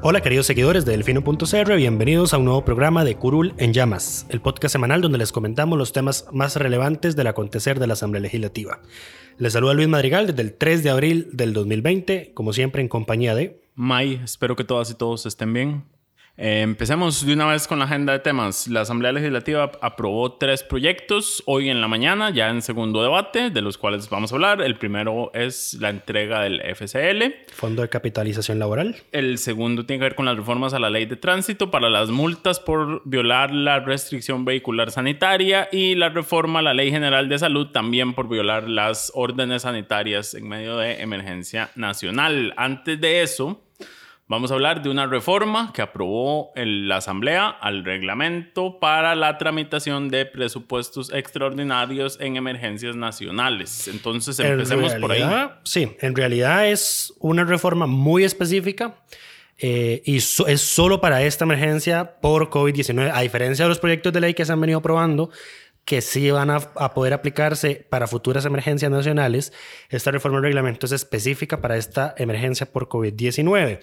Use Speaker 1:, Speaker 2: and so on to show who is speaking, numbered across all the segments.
Speaker 1: Hola queridos seguidores de Delfino.cr, bienvenidos a un nuevo programa de Curul en Llamas, el podcast semanal donde les comentamos los temas más relevantes del acontecer de la Asamblea Legislativa. Les saluda Luis Madrigal desde el 3 de abril del 2020, como siempre en compañía de...
Speaker 2: May, espero que todas y todos estén bien. Eh, empecemos de una vez con la agenda de temas. La Asamblea Legislativa aprobó tres proyectos hoy en la mañana, ya en segundo debate, de los cuales vamos a hablar. El primero es la entrega del FCL.
Speaker 1: Fondo de Capitalización Laboral.
Speaker 2: El segundo tiene que ver con las reformas a la ley de tránsito para las multas por violar la restricción vehicular sanitaria y la reforma a la Ley General de Salud también por violar las órdenes sanitarias en medio de emergencia nacional. Antes de eso, Vamos a hablar de una reforma que aprobó la Asamblea al reglamento para la tramitación de presupuestos extraordinarios en emergencias nacionales. Entonces, empecemos por ahí.
Speaker 1: Sí, en realidad es una reforma muy específica. Eh, y es solo para esta emergencia por COVID-19, a diferencia de los proyectos de ley que se han venido aprobando, que sí van a, a, poder aplicarse para futuras emergencias nacionales. Esta reforma del reglamento es específica para esta emergencia por COVID-19.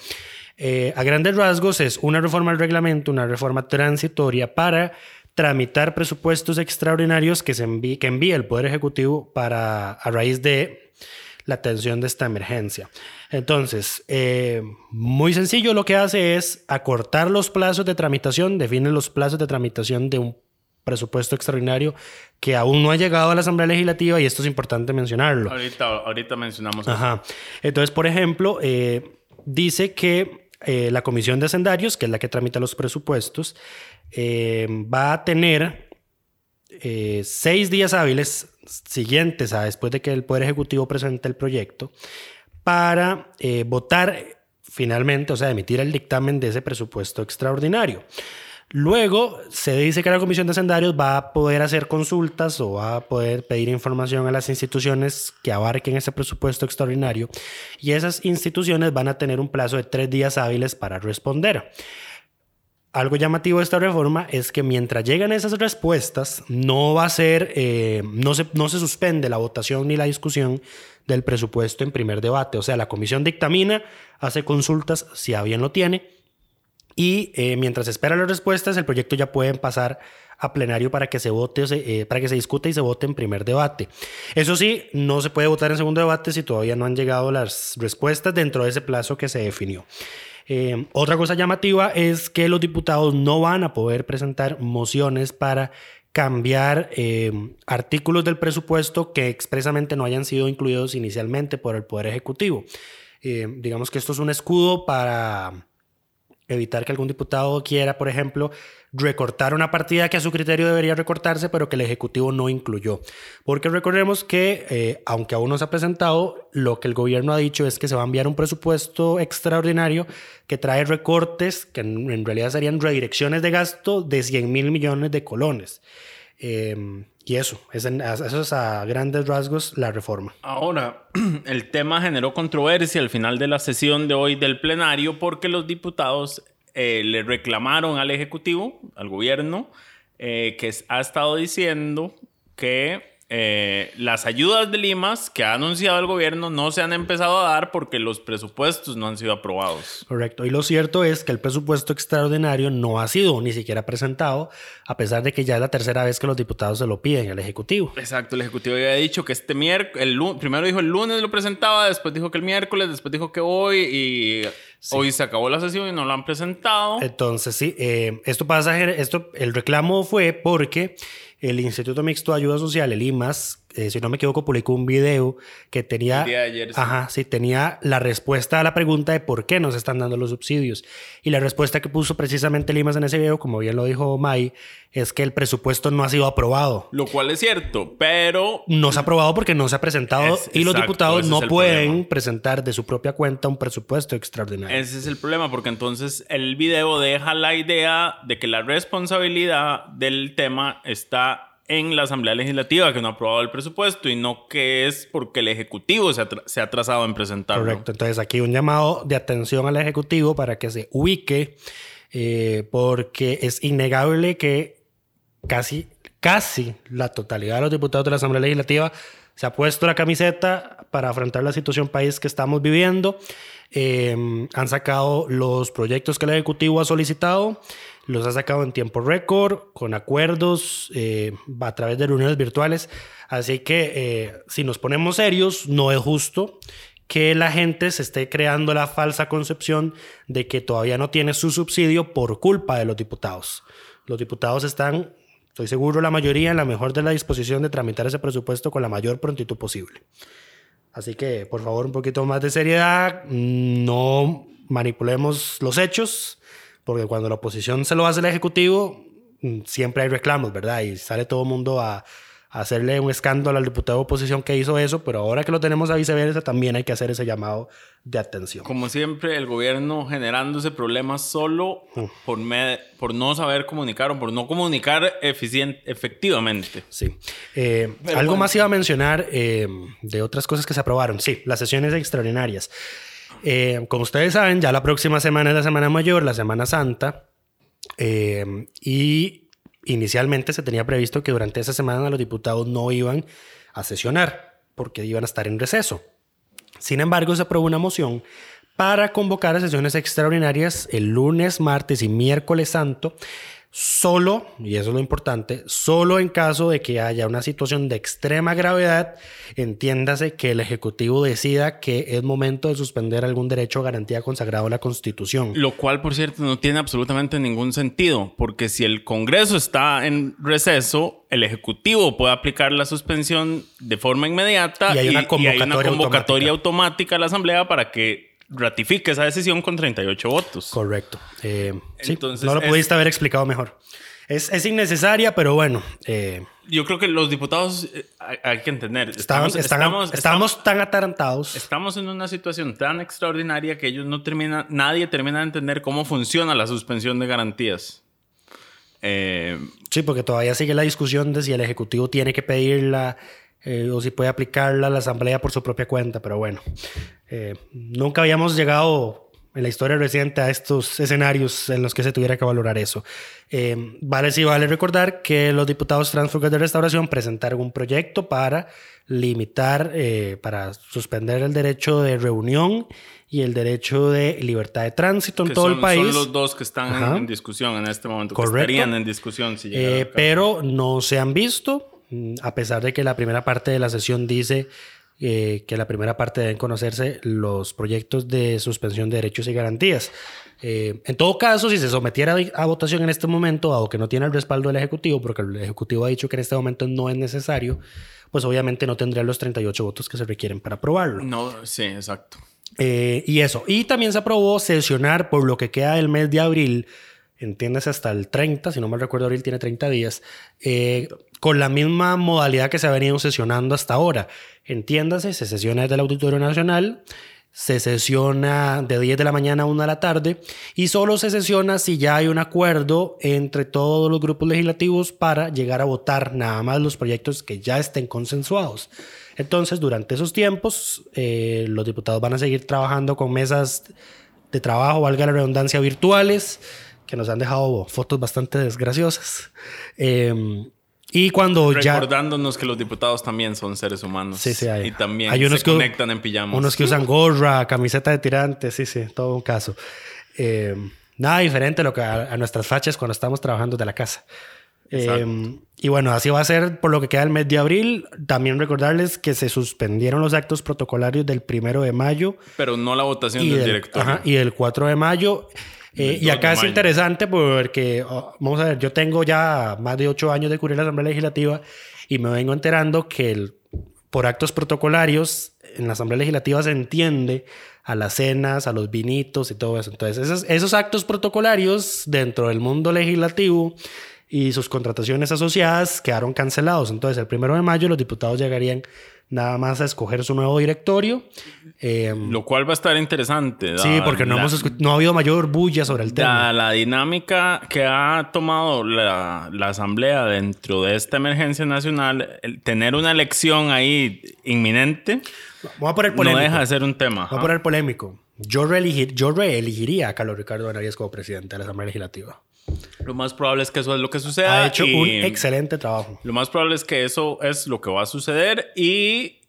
Speaker 1: Eh, a grandes rasgos es una reforma del reglamento, una reforma transitoria para tramitar presupuestos extraordinarios que, se envíe, que envíe el Poder Ejecutivo para, a raíz de la atención de esta emergencia. Entonces, eh, muy sencillo lo que hace es acortar los plazos de tramitación, define los plazos de tramitación de un presupuesto extraordinario que aún no ha llegado a la Asamblea Legislativa y esto es importante mencionarlo.
Speaker 2: Ahorita, ahorita mencionamos.
Speaker 1: Ajá. Entonces, por ejemplo, eh, dice que eh, la Comisión de Hacendarios, que es la que tramita los presupuestos, eh, va a tener seis días hábiles siguientes a después de que el Poder Ejecutivo presente el proyecto para votar finalmente, o sea, emitir el dictamen de ese presupuesto extraordinario. Luego se dice que la Comisión de Hacendarios va a poder hacer consultas o va a poder pedir información a las instituciones que abarquen ese presupuesto extraordinario y esas instituciones van a tener un plazo de tres días hábiles para responder. Algo llamativo de esta reforma es que mientras llegan esas respuestas, no va a ser, eh, no, se, no se suspende la votación ni la discusión del presupuesto en primer debate. O sea, la comisión dictamina, hace consultas si a bien lo tiene y eh, mientras espera las respuestas, el proyecto ya puede pasar a plenario para que se vote, eh, para que se discute y se vote en primer debate. Eso sí, no se puede votar en segundo debate si todavía no han llegado las respuestas dentro de ese plazo que se definió. Eh, otra cosa llamativa es que los diputados no van a poder presentar mociones para cambiar artículos del presupuesto que expresamente no hayan sido incluidos inicialmente por el Poder Ejecutivo. digamos que esto es un escudo para evitar que algún diputado quiera, por ejemplo, recortar una partida que a su criterio debería recortarse, pero que el Ejecutivo no incluyó. Porque recordemos que, eh, aunque aún no se ha presentado, lo que el gobierno ha dicho es que se va a enviar un presupuesto extraordinario que trae recortes, que en, realidad serían redirecciones de gasto de 100 mil millones de colones. Em, y eso, eso es a grandes rasgos la reforma.
Speaker 2: Ahora, el tema generó controversia al final de la sesión de hoy del plenario porque los diputados eh, le reclamaron al Ejecutivo, al gobierno, eh, que ha estado diciendo que eh, las ayudas de Limas que ha anunciado el gobierno no se han empezado a dar porque los presupuestos no han sido aprobados.
Speaker 1: Correcto. Y lo cierto es que el presupuesto extraordinario no ha sido ni siquiera presentado, a pesar de que ya es la tercera vez que los diputados se lo piden al Ejecutivo.
Speaker 2: Exacto. El Ejecutivo había dicho que este miércoles, primero dijo el lunes lo presentaba, después dijo que el miércoles, después dijo que hoy y hoy se acabó la sesión y no lo han presentado.
Speaker 1: Entonces, sí, eh, esto pasa, esto, el reclamo fue porque el Instituto Mixto de Ayuda Social, el IMAS, eh, si no me equivoco, publicó un video que tenía...
Speaker 2: El día de ayer, sí.
Speaker 1: Ajá, sí, tenía la respuesta a la pregunta de por qué nos están dando los subsidios. Y la respuesta que puso precisamente Limas en ese video, como bien lo dijo Mai, es que el presupuesto no ha sido aprobado.
Speaker 2: Lo cual es cierto, pero
Speaker 1: No se ha aprobado porque no se ha presentado
Speaker 2: Es-
Speaker 1: y los
Speaker 2: exacto,
Speaker 1: diputados no pueden
Speaker 2: problema.
Speaker 1: presentar de su propia cuenta un presupuesto extraordinario.
Speaker 2: ese es el problema, porque entonces el video deja la idea de que la responsabilidad del tema está en la Asamblea Legislativa, que no ha aprobado el presupuesto, y no que es porque el Ejecutivo se ha, se ha atrasado en presentarlo.
Speaker 1: Correcto. Entonces aquí un llamado de atención al Ejecutivo para que se ubique, eh, porque es innegable que casi, casi la totalidad de los diputados de la Asamblea Legislativa se ha puesto la camiseta para afrontar la situación país que estamos viviendo. Eh, han sacado los proyectos que el Ejecutivo ha solicitado, los ha sacado en tiempo récord, con acuerdos, eh, a través de reuniones virtuales. Así que eh, si nos ponemos serios, no es justo que la gente se esté creando la falsa concepción de que todavía no tiene su subsidio por culpa de los diputados. Los diputados están, estoy seguro, la mayoría en la mejor de la disposición de tramitar ese presupuesto con la mayor prontitud posible. Así que, por favor, un poquito más de seriedad. No manipulemos los hechos, porque cuando la oposición se lo hace al Ejecutivo, mm, siempre hay reclamos, ¿verdad? Y sale todo el mundo a, a hacerle un escándalo al diputado de oposición que hizo eso, pero ahora que lo tenemos a viceversa, también hay que hacer ese llamado de atención.
Speaker 2: Como siempre, el gobierno generándose problemas solo por, me- por no saber comunicar o por no comunicar efectivamente.
Speaker 1: Sí. Eh, algo
Speaker 2: bueno.
Speaker 1: más iba a mencionar eh, de otras cosas que se aprobaron. Sí, las sesiones extraordinarias. Eh, como ustedes saben, ya la próxima semana es la Semana Mayor, la Semana Santa. eh, y inicialmente se tenía previsto que durante esa semana los diputados no iban a sesionar porque iban a estar en receso. Sin embargo, se aprobó una moción para convocar a sesiones extraordinarias el lunes, martes y miércoles santo, solo, y eso es lo importante, solo en caso de que haya una situación de extrema gravedad, entiéndase que el Ejecutivo decida que es momento de suspender algún derecho o garantía consagrado en la Constitución.
Speaker 2: Lo cual, por cierto, no tiene absolutamente ningún sentido, porque si el Congreso está en receso, el Ejecutivo puede aplicar la suspensión de forma inmediata
Speaker 1: Y hay una convocatoria
Speaker 2: convocatoria automática a la Asamblea para que ratifique esa decisión con 38 votos.
Speaker 1: Correcto. Eh, sí, no lo
Speaker 2: es-
Speaker 1: pudiste haber explicado mejor. Es, es innecesaria, pero bueno, eh,
Speaker 2: Yo creo que los diputados eh, hay, hay que entender.
Speaker 1: estamos,
Speaker 2: Estamos, estamos,
Speaker 1: estamos tan atarantados.
Speaker 2: Estamos en una situación tan extraordinaria que ellos no terminan, nadie termina de entender cómo funciona la suspensión de garantías.
Speaker 1: Sí, porque todavía sigue la discusión de si el Ejecutivo tiene que pedirla eh, o si puede aplicarla a la Asamblea por su propia cuenta, pero bueno, eh, nunca habíamos llegado en la historia reciente a estos escenarios en los que se tuviera que valorar eso. Eh, vale, sí, vale recordar que los diputados transfugas de restauración presentaron un proyecto para limitar, eh, para suspender el derecho de reunión y el derecho de libertad de tránsito en
Speaker 2: que
Speaker 1: todo
Speaker 2: son,
Speaker 1: el país.
Speaker 2: son los dos que están en, discusión en este momento,
Speaker 1: Correcto.
Speaker 2: que estarían en discusión si
Speaker 1: Eh, pero no se han visto, a pesar de que la primera parte de la sesión dice eh, que la primera parte deben conocerse los proyectos de suspensión de derechos y garantías. Eh, en todo caso, si se sometiera a votación en este momento, dado que no tiene el respaldo del Ejecutivo, porque el Ejecutivo ha dicho que en este momento no es necesario, pues obviamente no tendría los 38 votos que se requieren para aprobarlo.
Speaker 2: No, sí, exacto.
Speaker 1: Eh, y eso. Y también se aprobó sesionar por lo que queda del mes de abril, entiendes, hasta el 30, si no me recuerdo, abril tiene 30 días, eh, con la misma modalidad que se ha venido sesionando hasta ahora. Entiéndase, se sesiona desde el Auditorio Nacional, se sesiona de 10 de la mañana a 1 de la tarde y solo se sesiona si ya hay un acuerdo entre todos los grupos legislativos para llegar a votar nada más los proyectos que ya estén consensuados. Entonces, durante esos tiempos, eh, los diputados van a seguir trabajando con mesas de trabajo, valga la redundancia, virtuales, que nos han dejado fotos bastante desgraciosas. Eh, y cuando ya...
Speaker 2: Recordándonos que los diputados también son seres humanos.
Speaker 1: Sí, sí, hay.
Speaker 2: Y también
Speaker 1: Hay unos
Speaker 2: se
Speaker 1: que-
Speaker 2: conectan en pijamas.
Speaker 1: Unos que usan gorra, camiseta de tirantes, sí, sí, todo un caso. Eh, nada diferente a lo que a, a nuestras fachas cuando estamos trabajando de la casa. Eh, y bueno, así va a ser por lo que queda el mes de abril. También recordarles que se suspendieron los actos protocolarios del primero de mayo
Speaker 2: Pero no la votación del
Speaker 1: del,
Speaker 2: directorio.
Speaker 1: ajá, y del 4 de mayo. Eh, y
Speaker 2: 2
Speaker 1: acá es interesante porque, oh, vamos a ver, yo tengo ya más de ocho años de cubrir la Asamblea Legislativa y me vengo enterando que el por actos protocolarios, en la Asamblea Legislativa se entiende a las cenas, a los vinitos y todo eso. Entonces, esos, esos actos protocolarios dentro del mundo legislativo y sus contrataciones asociadas quedaron cancelados. Entonces, el primero de mayo los diputados llegarían nada más a escoger su nuevo directorio. Eh,
Speaker 2: Lo cual va a estar interesante.
Speaker 1: sí, porque no,
Speaker 2: la-
Speaker 1: hemos no ha habido mayor bulla sobre el tema.
Speaker 2: La, la dinámica que ha tomado la, la Asamblea dentro de esta emergencia nacional, el tener una elección ahí inminente,
Speaker 1: Vamos a poner
Speaker 2: no deja de ser un tema.
Speaker 1: Vamos a poner polémico. Yo, reelegir, yo reelegiría a Carlos Ricardo Benavides como presidente de la Asamblea Legislativa.
Speaker 2: Lo más probable es que eso es lo que suceda.
Speaker 1: Ha hecho
Speaker 2: y
Speaker 1: un excelente trabajo.
Speaker 2: Lo más probable es que eso es lo que va a suceder y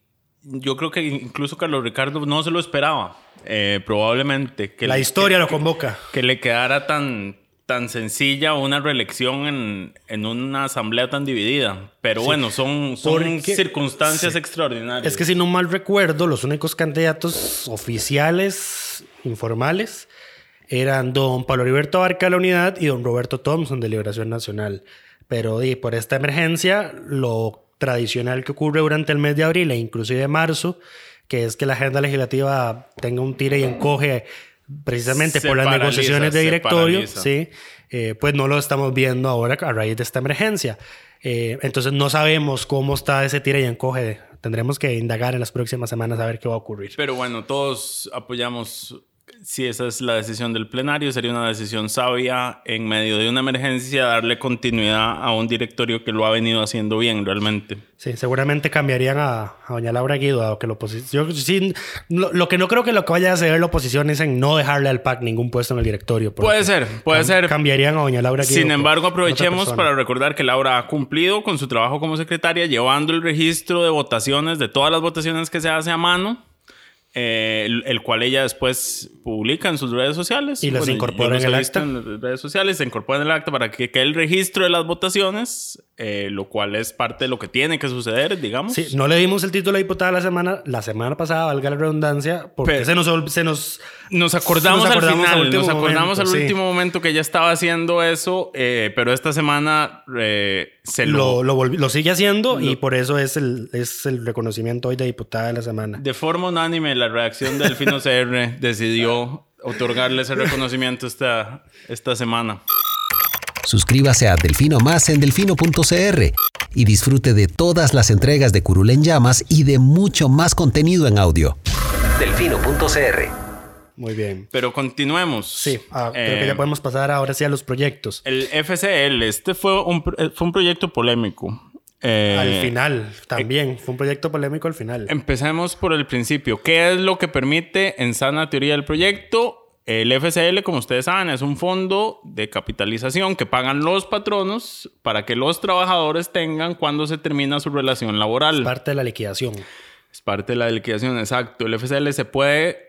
Speaker 2: yo creo que incluso Carlos Ricardo no se lo esperaba. eh, probablemente. Que
Speaker 1: La
Speaker 2: le-
Speaker 1: historia
Speaker 2: que-
Speaker 1: lo convoca.
Speaker 2: que le quedara tan, tan sencilla una reelección en, en una asamblea tan dividida. Pero bueno, son, son
Speaker 1: Porque-
Speaker 2: circunstancias
Speaker 1: sí.
Speaker 2: extraordinarias.
Speaker 1: Es que si no mal recuerdo, los únicos candidatos oficiales, informales, eran don Pablo Heriberto Abarca de la Unidad y don Roberto Thompson de Liberación Nacional. Pero di, por esta emergencia, lo tradicional que ocurre durante el mes de abril e inclusive marzo, que es que la agenda legislativa tenga un tire y encoge precisamente
Speaker 2: Se
Speaker 1: por las
Speaker 2: paraliza,
Speaker 1: negociaciones de directorio, sí, eh, pues no lo estamos viendo ahora a raíz de esta emergencia. Eh, entonces no sabemos cómo está ese tira y encoge. Tendremos que indagar en las próximas semanas a ver qué va a ocurrir.
Speaker 2: Pero bueno, todos apoyamos, si esa es la decisión del plenario, sería una decisión sabia en medio de una emergencia darle continuidad a un directorio que lo ha venido haciendo bien realmente.
Speaker 1: Sí, seguramente cambiarían a, a doña Laura Guido, que la oposición. Sí, lo, lo que no creo que lo que vaya a hacer la oposición es en no dejarle al PAC ningún puesto en el directorio.
Speaker 2: Puede ser, puede
Speaker 1: cam-
Speaker 2: ser.
Speaker 1: Cambiarían a doña Laura Guido.
Speaker 2: Sin embargo, aprovechemos para recordar que Laura ha cumplido con su trabajo como secretaria, llevando el registro de votaciones, de todas las votaciones que se hace a mano, eh, el, el cual ella después publica en sus redes sociales.
Speaker 1: Y las
Speaker 2: yo
Speaker 1: incorpora en el acta.
Speaker 2: En las redes sociales se incorpora en el acta para que quede el registro de las votaciones, eh, lo cual es parte de lo que tiene que suceder, digamos.
Speaker 1: Sí, no le dimos el título de diputada la semana, la semana pasada, valga la redundancia, porque
Speaker 2: Pero-
Speaker 1: se, nos, se nos...
Speaker 2: Nos acordamos,
Speaker 1: Nos acordamos
Speaker 2: al
Speaker 1: al
Speaker 2: final,
Speaker 1: último
Speaker 2: nos acordamos
Speaker 1: momento,
Speaker 2: al
Speaker 1: sí.
Speaker 2: último momento que ella estaba haciendo eso, eh, pero esta semana eh, se
Speaker 1: Lo,
Speaker 2: lo,
Speaker 1: lo, volvi- lo sigue haciendo y por eso es el, es el reconocimiento hoy de diputada de la semana.
Speaker 2: De forma unánime, la reacción del Fino CR decidió otorgarle ese reconocimiento esta, esta semana.
Speaker 3: Suscríbase a Delfino Más en delfino.cr y disfrute de todas las entregas de Curul en Llamas y de mucho más contenido en audio. Delfino.cr
Speaker 1: Muy bien.
Speaker 2: Pero continuemos.
Speaker 1: Sí, ah, creo
Speaker 2: Eh,
Speaker 1: que ya podemos pasar ahora sí a los proyectos.
Speaker 2: El FCL, este fue un, eh, fue un proyecto polémico. Eh,
Speaker 1: al final, también. Fue un proyecto polémico al final.
Speaker 2: Empecemos por el principio. ¿Qué es lo que permite en sana teoría el proyecto? El FCL, como ustedes saben, es un fondo de capitalización que pagan los patronos para que los trabajadores tengan cuando se termina su relación laboral.
Speaker 1: Parte de la liquidación.
Speaker 2: Es parte de la liquidación, exacto. El FCL se puede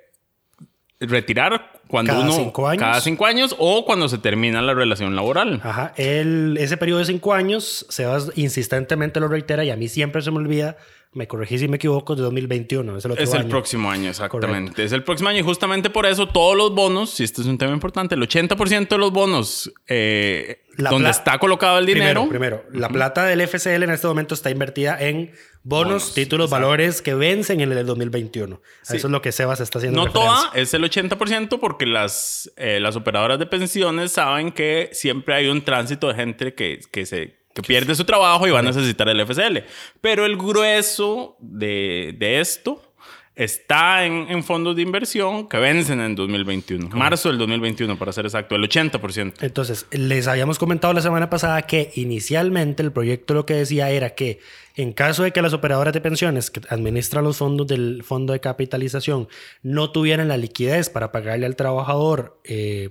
Speaker 2: retirar cuando
Speaker 1: Cada
Speaker 2: uno...
Speaker 1: cinco años.
Speaker 2: Cada cinco años o cuando se termina la relación laboral.
Speaker 1: Ajá. El, ese periodo de cinco años, Sebas insistentemente lo reitera y a mí siempre se me olvida. Me corregí si me equivoco, de 2021. Es el, otro
Speaker 2: Es el
Speaker 1: año.
Speaker 2: próximo año, exactamente. Es el próximo año y justamente por eso todos los bonos, si este es un tema importante, el 80% de los bonos eh,
Speaker 1: La
Speaker 2: donde está colocado el dinero,
Speaker 1: Primero, primero, la plata del FCL en este momento está invertida en bonos,
Speaker 2: Bonos,
Speaker 1: títulos,
Speaker 2: exacto.
Speaker 1: valores que vencen en el del 2021. Eso es lo que Sebas está haciendo.
Speaker 2: no toda, es el 80% porque las, eh, las operadoras de pensiones saben que siempre hay un tránsito de gente que, que se que pierde su trabajo y va a necesitar el FCL. Pero el grueso de, de esto está en, en fondos de inversión que vencen en 2021. Marzo del 2021, para ser exacto, el 80%.
Speaker 1: Entonces, les habíamos comentado la semana pasada que inicialmente el proyecto lo que decía era que en caso de que las operadoras de pensiones que administran los fondos del fondo de capitalización no tuvieran la liquidez para pagarle al trabajador, eh,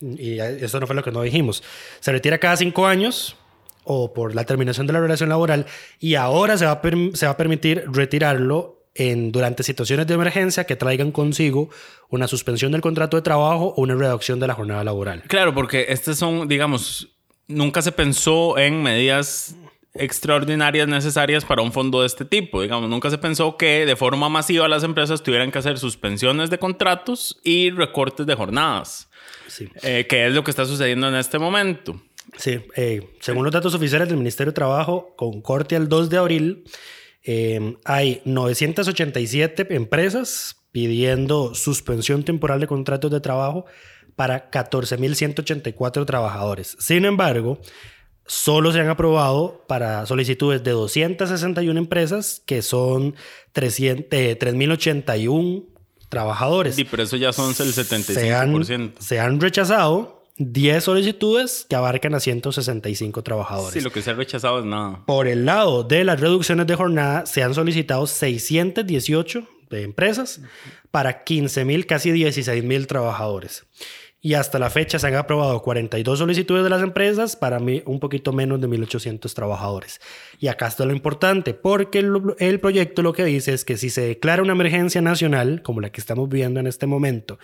Speaker 1: y eso no fue lo que no dijimos, se retira cada cinco años o por la terminación de la relación laboral y ahora se va a, se va a permitir retirarlo en, durante situaciones de emergencia que traigan consigo una suspensión del contrato de trabajo o una reducción de la jornada laboral.
Speaker 2: Claro, porque estas son, digamos, nunca se pensó en medidas extraordinarias necesarias para un fondo de este tipo. Digamos, nunca se pensó que de forma masiva las empresas tuvieran que hacer suspensiones de contratos y recortes de jornadas,
Speaker 1: Sí.
Speaker 2: eh, que es lo que está sucediendo en este momento.
Speaker 1: Sí, eh, según los datos oficiales del Ministerio de Trabajo, con corte al 2 de abril, Eh, hay 987 empresas pidiendo suspensión temporal de contratos de trabajo para 14.184 trabajadores. Sin embargo, solo se han aprobado para solicitudes de 261 empresas, que son 300, eh, 3.081 trabajadores.
Speaker 2: Sí, pero eso ya son el
Speaker 1: Se
Speaker 2: 75%.
Speaker 1: han, se han rechazado 10 solicitudes que abarcan a 165 trabajadores.
Speaker 2: Sí, lo que se ha rechazado es nada.
Speaker 1: Por el lado de las reducciones de jornada, se han solicitado 618 de empresas para 15 mil, casi 16 mil trabajadores. Y hasta la fecha se han aprobado 42 solicitudes de las empresas para un poquito menos de 1.800 trabajadores. Y acá está lo importante, porque el, el proyecto lo que dice es que si se declara una emergencia nacional, como la que estamos viviendo en este momento,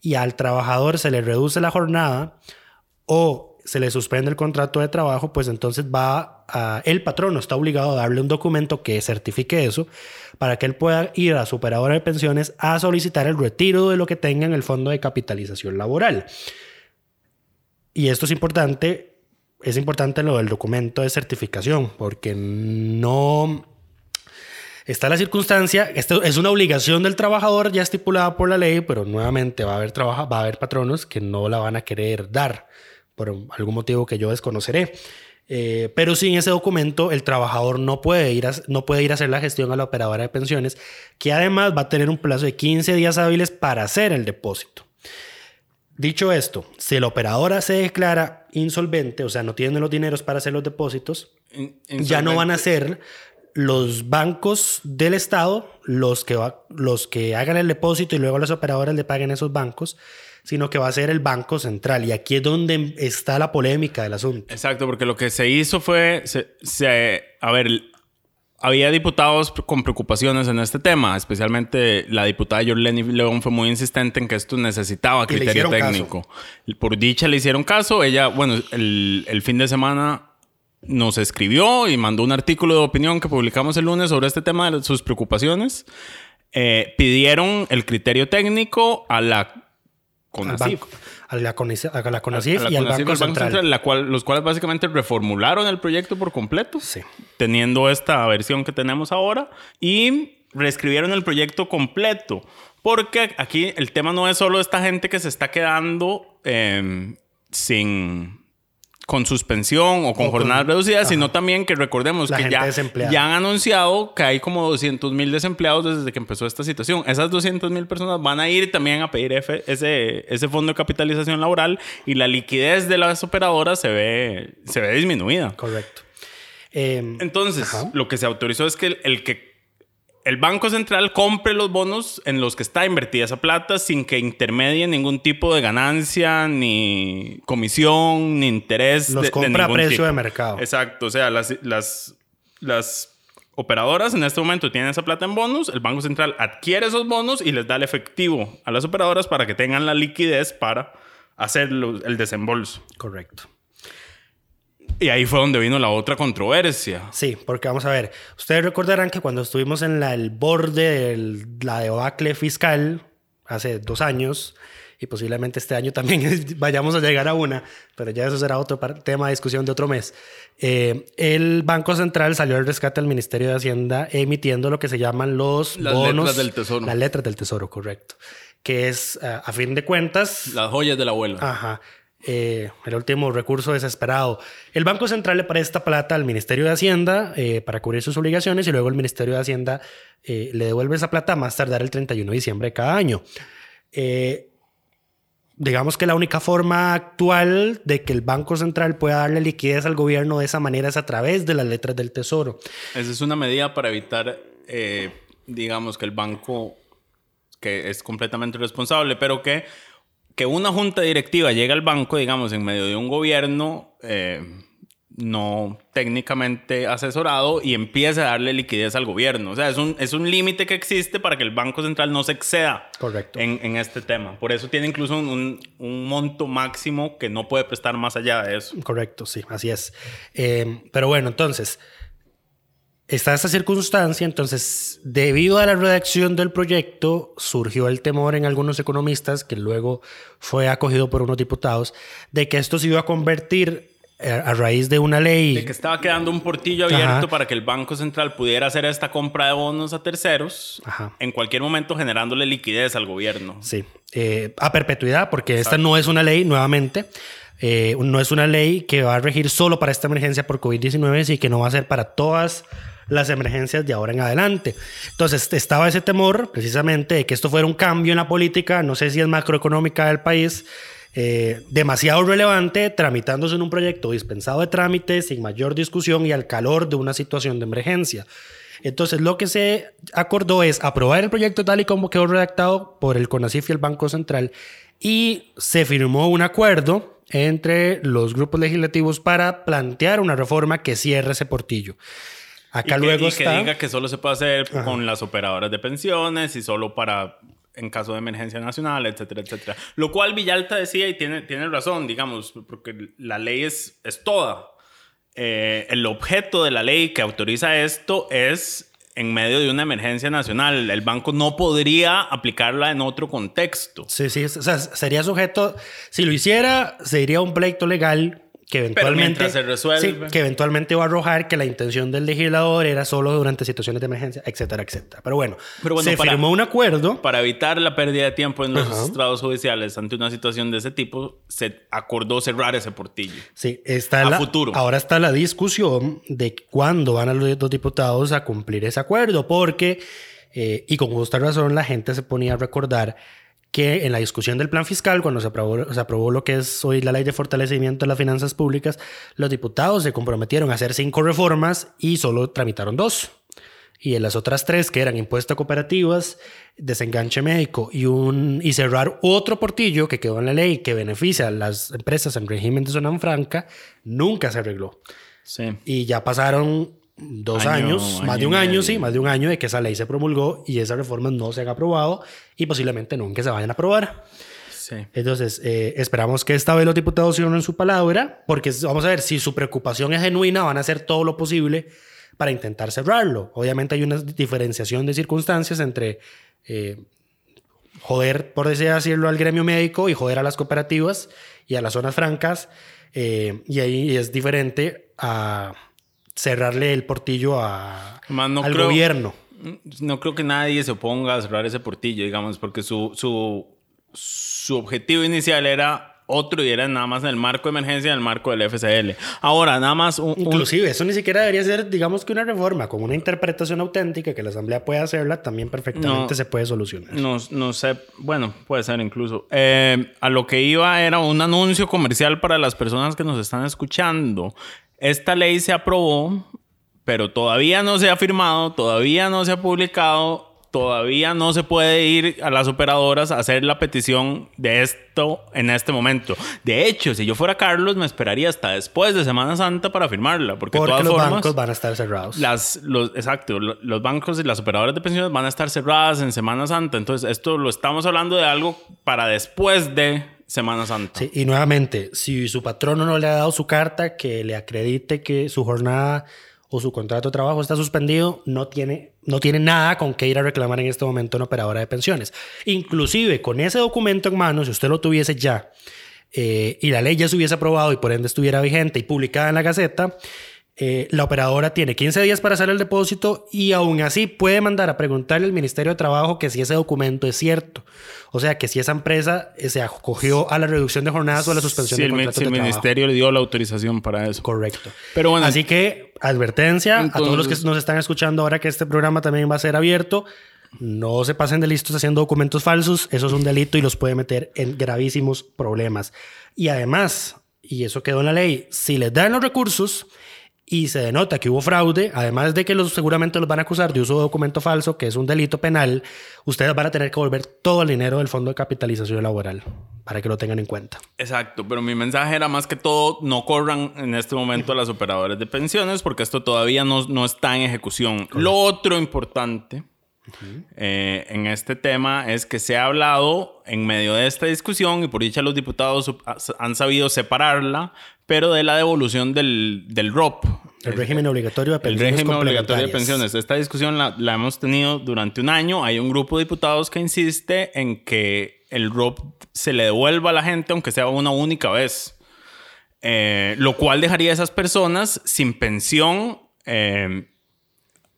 Speaker 1: y al trabajador se le reduce la jornada o se le suspende el contrato de trabajo, pues entonces va a, el patrono está obligado a darle un documento que certifique eso para que él pueda ir a su operadora de pensiones a solicitar el retiro de lo que tenga en el fondo de capitalización laboral. Y esto es importante, es importante lo del documento de certificación, porque no está la circunstancia, esto es una obligación del trabajador ya estipulada por la ley, pero nuevamente va a haber trabaja, va a haber patronos que no la van a querer dar por algún motivo que yo desconoceré. Eh, pero sin ese documento, el trabajador no puede, ir a, no puede ir a hacer la gestión a la operadora de pensiones, que además va a tener un plazo de 15 días hábiles para hacer el depósito. Dicho esto, si la operadora se declara insolvente, o sea, no tiene los dineros para hacer los depósitos, ya no van a
Speaker 2: insolvente.
Speaker 1: Los bancos del Estado los que, va- los que hagan el depósito y luego las operadoras le paguen a esos bancos, sino que va a ser el Banco Central. Y aquí es donde está la polémica del asunto.
Speaker 2: Exacto, porque lo que se hizo fue, se, se- a ver, había diputados con preocupaciones en este tema, especialmente la diputada Yorleni León fue muy insistente en que esto necesitaba criterio
Speaker 1: caso.
Speaker 2: técnico. Por dicha le hicieron caso, ella, bueno, el, el fin de semana nos escribió y mandó un artículo de opinión que publicamos el lunes sobre este tema de sus preocupaciones. Eh, pidieron el criterio técnico a la
Speaker 1: banco, a la, CONICEF, a la
Speaker 2: A la
Speaker 1: y al Banco
Speaker 2: al
Speaker 1: Central.
Speaker 2: la cual, los cuales básicamente reformularon el proyecto por completo,
Speaker 1: Sí.
Speaker 2: teniendo esta versión que tenemos ahora, y reescribieron el proyecto completo. Porque aquí el tema no es solo esta gente que se está quedando eh, sin con suspensión o con
Speaker 1: O con-
Speaker 2: jornadas reducidas,
Speaker 1: ajá.
Speaker 2: sino también que recordemos
Speaker 1: La
Speaker 2: que ya, han anunciado que hay como 200 mil desempleados desde que empezó esta situación. Esas 200 mil personas van a ir también a pedir F- ese, ese fondo de capitalización laboral y la liquidez de las operadoras se ve, se ve disminuida.
Speaker 1: Correcto. Eh,
Speaker 2: Entonces,
Speaker 1: Ajá.
Speaker 2: lo que se autorizó es que el, el que el Banco Central compre los bonos en los que está invertida esa plata sin que intermedie ningún tipo de ganancia, ni comisión, ni interés.
Speaker 1: Los
Speaker 2: de- de
Speaker 1: compra a precio
Speaker 2: tipo.
Speaker 1: de mercado.
Speaker 2: Exacto. O sea, las, las, las operadoras en este momento tienen esa plata en bonos, el Banco Central adquiere esos bonos y les da el efectivo a las operadoras para que tengan la liquidez para hacer el desembolso.
Speaker 1: correcto.
Speaker 2: Y ahí fue donde vino la otra controversia.
Speaker 1: Sí, porque vamos a ver, ustedes recordarán que cuando estuvimos en la- el borde de la debacle fiscal hace dos años, y posiblemente este año también vayamos a llegar a una, pero ya eso será otro tema de discusión de otro mes, eh, el Banco Central salió al rescate al Ministerio de Hacienda emitiendo lo que se llaman los
Speaker 2: Las
Speaker 1: bonos.
Speaker 2: letras del tesoro.
Speaker 1: Las letras del tesoro, correcto. Que es, eh, a fin de cuentas,
Speaker 2: Las joyas de la abuela.
Speaker 1: Ajá. Eh, el último recurso desesperado. El Banco Central le presta plata al Ministerio de Hacienda eh, para cubrir sus obligaciones y luego el Ministerio de Hacienda eh, le devuelve esa plata más tardar el 31 de diciembre de cada año. Eh, digamos que la única forma actual de que el Banco Central pueda darle liquidez al gobierno de esa manera es a través de las letras del Tesoro.
Speaker 2: Esa es una medida para evitar, digamos, que el banco, que es completamente responsable, pero que, que una junta directiva llegue al banco, digamos, en medio de un gobierno eh, no técnicamente asesorado y empiece a darle liquidez al gobierno. O sea, es un, es un límite que existe para que el Banco Central no se exceda
Speaker 1: Correcto.
Speaker 2: en, en este tema. Por eso tiene incluso un, un monto máximo que no puede prestar más allá de eso.
Speaker 1: Correcto, sí, así es. Eh, pero bueno, entonces, está esta circunstancia, entonces, debido a la redacción del proyecto, surgió el temor en algunos economistas, que luego fue acogido por unos diputados, de que esto se iba a convertir eh, a raíz de una ley...
Speaker 2: De que estaba quedando un portillo abierto
Speaker 1: Ajá.
Speaker 2: para que el Banco Central pudiera hacer esta compra de bonos a terceros,
Speaker 1: Ajá.
Speaker 2: en cualquier momento generándole liquidez al gobierno.
Speaker 1: Sí, eh, a perpetuidad, porque esta no es una ley, nuevamente, eh, no es una ley que va a regir solo para esta emergencia por COVID-19, y que no va a ser para todas las emergencias de ahora en adelante. Entonces, estaba ese temor precisamente de que esto fuera un cambio en la política, no sé si es macroeconómica del país, eh, demasiado relevante, tramitándose en un proyecto dispensado de trámite, sin mayor discusión y al calor de una situación de emergencia. Entonces, lo que se acordó es aprobar el proyecto tal y como quedó redactado por el CONACIF y el Banco Central y se firmó un acuerdo entre los grupos legislativos para plantear una reforma que cierre ese portillo. Acá
Speaker 2: y que,
Speaker 1: luego
Speaker 2: y que
Speaker 1: está...
Speaker 2: diga que solo se puede hacer con las operadoras de pensiones y solo para en caso de emergencia nacional, etcétera, etcétera. Lo cual Villalta decía y tiene, tiene razón, digamos, porque la ley es, es toda. Eh, el objeto de la ley que autoriza esto es en medio de una emergencia nacional. El banco no podría aplicarla en otro contexto.
Speaker 1: Sí, sí, o sea, sería sujeto, si lo hiciera, sería un pleito legal que eventualmente,
Speaker 2: mientras se resuelve.
Speaker 1: sí, que eventualmente va a arrojar que la intención del legislador era solo durante situaciones de emergencia, etcétera, etcétera. Pero bueno,
Speaker 2: Pero bueno,
Speaker 1: se
Speaker 2: para-
Speaker 1: firmó un acuerdo.
Speaker 2: Para evitar la pérdida de tiempo en los
Speaker 1: Ajá.
Speaker 2: estrados judiciales ante una situación de ese tipo, se acordó cerrar ese portillo.
Speaker 1: Sí, está
Speaker 2: A
Speaker 1: la,
Speaker 2: futuro.
Speaker 1: Ahora está la discusión de cuándo van a los dos diputados a cumplir ese acuerdo, porque, eh, y con justa razón, la gente se ponía a recordar que en la discusión del plan fiscal, cuando se aprobó, se aprobó lo que es hoy la ley de fortalecimiento de las finanzas públicas, los diputados se comprometieron a hacer cinco reformas y solo tramitaron dos. Y en las otras tres, que eran impuestos a cooperativas, desenganche médico y, un, y cerrar otro portillo que quedó en la ley que beneficia a las empresas en régimen de zona franca, nunca se arregló.
Speaker 2: Sí.
Speaker 1: Y ya pasaron dos
Speaker 2: Año,
Speaker 1: años,
Speaker 2: año
Speaker 1: más de un año, sí, más de un año de que esa ley se promulgó y esas reformas no se han aprobado y posiblemente nunca se vayan a aprobar.
Speaker 2: Sí.
Speaker 1: Entonces, eh, esperamos que esta vez los diputados en su palabra, porque vamos a ver, si su preocupación es genuina, van a hacer todo lo posible para intentar cerrarlo. Obviamente hay una diferenciación de circunstancias entre eh, joder, por decir decirlo, al gremio médico y joder a las cooperativas y a las zonas francas, eh, y ahí es diferente a cerrarle el portillo a,
Speaker 2: Más no
Speaker 1: al
Speaker 2: creo-
Speaker 1: gobierno.
Speaker 2: No creo que nadie se oponga a cerrar ese portillo, digamos, porque su, su, su objetivo inicial era otro y era nada más en el marco de emergencia, en el marco del FCL. Ahora, nada más un, un-
Speaker 1: Inclusive, eso ni siquiera debería ser, digamos que una reforma, con una interpretación auténtica que la Asamblea pueda hacerla, también perfectamente
Speaker 2: No.
Speaker 1: se puede solucionar.
Speaker 2: No, no sé, bueno, puede ser incluso. Eh, a lo que iba era un anuncio comercial para las personas que nos están escuchando. Esta ley se aprobó, pero todavía no se ha firmado, todavía no se ha publicado, todavía no se puede ir a las operadoras a hacer la petición de esto en este momento. De hecho, si yo fuera Carlos, me esperaría hasta después de Semana Santa para firmarla, porque,
Speaker 1: Porque
Speaker 2: todas
Speaker 1: los
Speaker 2: formas...
Speaker 1: bancos van a estar cerrados.
Speaker 2: Las, los, exacto, lo- los bancos y las operadoras de pensiones van a estar cerradas en Semana Santa. Entonces, esto lo estamos hablando de algo para después de Semana Santa.
Speaker 1: Y nuevamente, si su patrono no le ha dado su carta que le acredite que su jornada o su contrato de trabajo está suspendido, no tiene, no tiene nada con qué ir a reclamar en este momento una operadora de pensiones. Inclusive con ese documento en mano, si usted lo tuviese ya eh, y la ley ya se hubiese aprobado y por ende estuviera vigente y publicada en la Gaceta, eh, la operadora tiene 15 días para hacer el depósito y aún así puede mandar a preguntarle al Ministerio de Trabajo que si ese documento es cierto. O sea, que si esa empresa eh, se acogió a la reducción de jornadas o a la suspensión
Speaker 2: Si
Speaker 1: de contratos
Speaker 2: si el
Speaker 1: de trabajo.
Speaker 2: ministerio le dio la autorización para eso.
Speaker 1: Correcto.
Speaker 2: Pero bueno,
Speaker 1: Así que advertencia a todos los que nos están escuchando ahora que este programa también va a ser abierto. No se pasen de listos haciendo documentos falsos. Eso es un delito y los puede meter en gravísimos problemas. Y además, y eso quedó en la ley, si les dan los recursos y se denota que hubo fraude, además de que los seguramente los van a acusar de uso de documento falso, que es un delito penal, ustedes van a tener que volver todo el dinero del Fondo de Capitalización Laboral para que lo tengan en cuenta.
Speaker 2: Exacto, pero mi mensaje era más que todo, no corran en este momento a las operadoras de pensiones porque esto todavía no, no está en ejecución. Lo otro importante eh, en este tema es que se ha hablado en medio de esta discusión y por dicha los diputados han sabido separarla, pero de la devolución del, del ROP.
Speaker 1: El régimen obligatorio de
Speaker 2: El
Speaker 1: pensiones
Speaker 2: régimen obligatorio de pensiones. Esta discusión la, la hemos tenido durante un año. Hay un grupo de diputados que insiste en que el ROP se le devuelva a la gente, aunque sea una única vez. eh, lo cual dejaría a esas personas sin pensión, eh,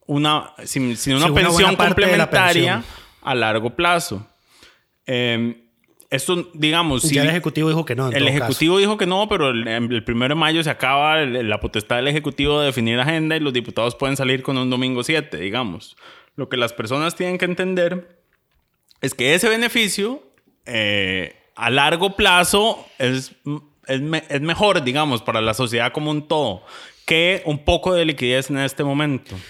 Speaker 2: una, sin, sin una
Speaker 1: una
Speaker 2: pensión
Speaker 1: la
Speaker 2: complementaria
Speaker 1: pensión.
Speaker 2: a largo plazo. Eh, esto, digamos,
Speaker 1: ya
Speaker 2: si-
Speaker 1: el Ejecutivo dijo que no. en
Speaker 2: el
Speaker 1: todo
Speaker 2: Ejecutivo dijo que no, pero el, el primero de mayo se acaba el- la potestad del Ejecutivo de definir agenda y los diputados pueden salir con un domingo 7, digamos. Lo que las personas tienen que entender es que ese beneficio eh, a largo plazo es, es, me- es mejor, digamos, para la sociedad como un todo que un poco de liquidez en este momento.
Speaker 1: caso.